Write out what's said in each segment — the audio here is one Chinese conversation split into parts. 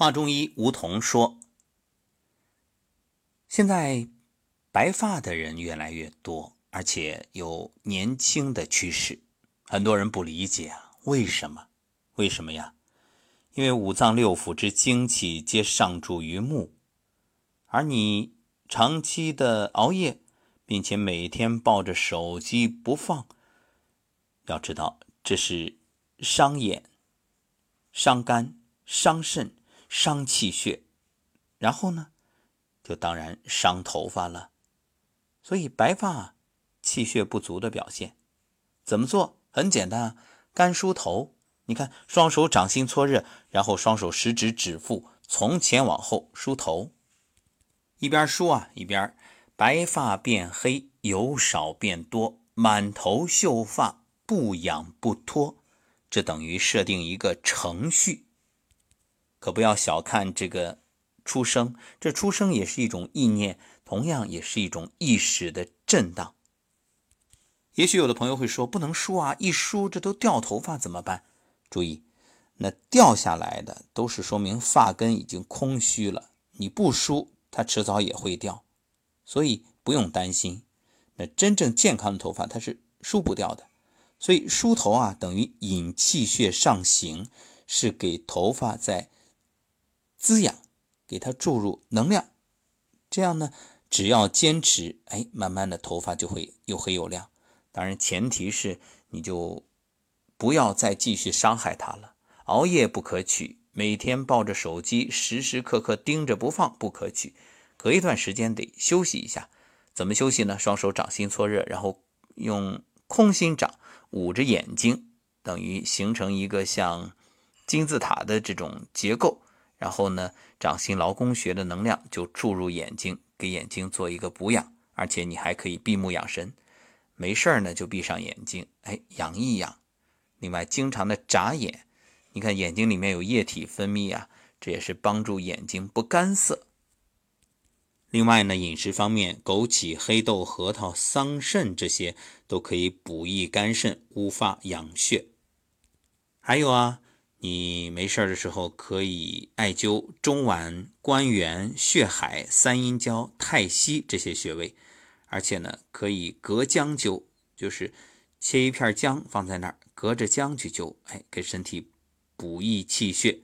华中医吴桐说：“现在白发的人越来越多，而且有年轻的趋势。很多人不理解啊，为什么？为什么呀？因为五脏六腑之精气皆上注于目，而你长期的熬夜，并且每天抱着手机不放，要知道这是伤眼、伤肝、伤肾。”伤气血，然后呢，就当然伤头发了。所以白发气血不足的表现，怎么做？很简单啊，干梳头。你看，双手掌心搓热，然后双手食指指腹从前往后梳头，一边梳啊一边白发变黑，由少变多，满头秀发不痒不脱。这等于设定一个程序。可不要小看这个出生，这出生也是一种意念，同样也是一种意识的震荡。也许有的朋友会说，不能梳啊，一梳这都掉头发怎么办？注意，那掉下来的都是说明发根已经空虚了，你不梳，它迟早也会掉，所以不用担心。那真正健康的头发，它是梳不掉的。所以梳头啊，等于引气血上行，是给头发在。滋养，给它注入能量，这样呢，只要坚持，哎，慢慢的头发就会又黑又亮。当然，前提是你就不要再继续伤害它了。熬夜不可取，每天抱着手机时时刻刻盯着不放不可取。隔一段时间得休息一下。怎么休息呢？双手掌心搓热，然后用空心掌捂着眼睛，等于形成一个像金字塔的这种结构。然后呢，掌心劳宫穴的能量就注入眼睛，给眼睛做一个补养，而且你还可以闭目养神。没事儿呢，就闭上眼睛，哎，养一养。另外，经常的眨眼，你看眼睛里面有液体分泌啊，这也是帮助眼睛不干涩。另外呢，饮食方面，枸杞、黑豆、核桃、桑葚这些都可以补益肝肾、乌发养血。还有啊。你没事的时候可以艾灸中脘、关元、血海、三阴交、太溪这些穴位，而且呢可以隔姜灸，就是切一片姜放在那儿，隔着姜去灸，哎，给身体补益气血。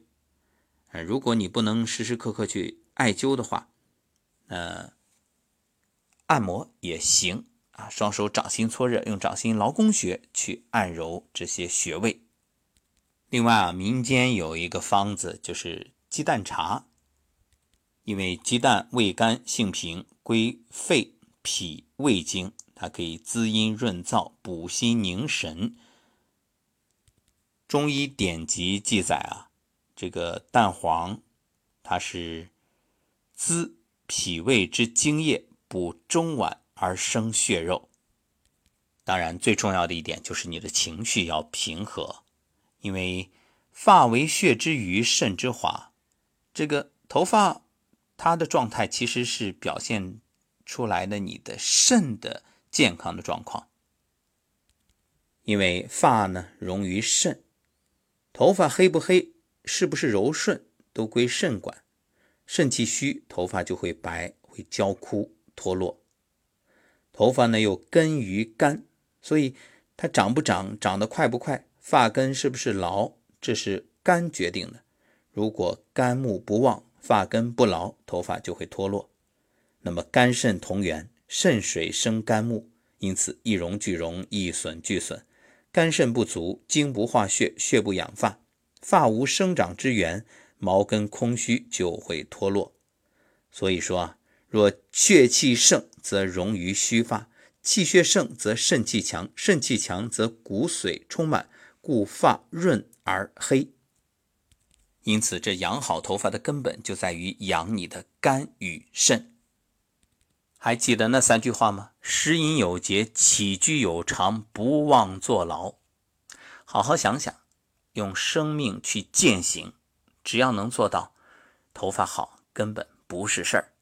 呃，如果你不能时时刻刻去艾灸的话，呃，按摩也行啊，双手掌心搓热，用掌心劳宫穴去按揉这些穴位。另外啊，民间有一个方子，就是鸡蛋茶。因为鸡蛋味甘性平，归肺脾胃经，它可以滋阴润燥、补心宁神。中医典籍记载啊，这个蛋黄它是滋脾胃之精液，补中脘而生血肉。当然，最重要的一点就是你的情绪要平和。因为发为血之余，肾之华，这个头发它的状态其实是表现出来的你的肾的健康的状况。因为发呢溶于肾，头发黑不黑，是不是柔顺，都归肾管。肾气虚，头发就会白，会焦枯脱落。头发呢又根于肝，所以它长不长，长得快不快。发根是不是牢，这是肝决定的。如果肝木不旺，发根不牢，头发就会脱落。那么肝肾同源，肾水生肝木，因此一荣俱荣，一损俱损。肝肾不足，精不化血，血不养发，发无生长之源，毛根空虚，就会脱落。所以说啊，若血气盛，则容于虚发；气血盛，则肾气强；肾气强，则骨髓充满。故发润而黑，因此这养好头发的根本就在于养你的肝与肾。还记得那三句话吗？食饮有节，起居有常，不忘坐牢。好好想想，用生命去践行，只要能做到，头发好根本不是事儿。